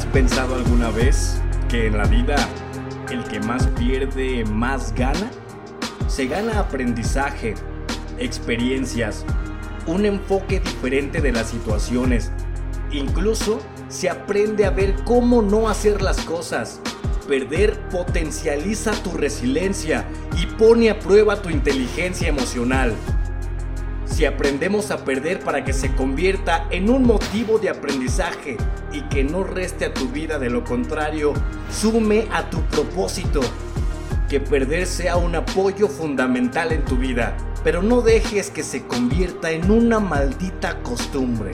¿Has pensado alguna vez que en la vida el que más pierde más gana? Se gana aprendizaje, experiencias, un enfoque diferente de las situaciones. Incluso se aprende a ver cómo no hacer las cosas. Perder potencializa tu resiliencia y pone a prueba tu inteligencia emocional. Aprendemos a perder para que se convierta en un motivo de aprendizaje y que no reste a tu vida, de lo contrario, sume a tu propósito. Que perder sea un apoyo fundamental en tu vida, pero no dejes que se convierta en una maldita costumbre.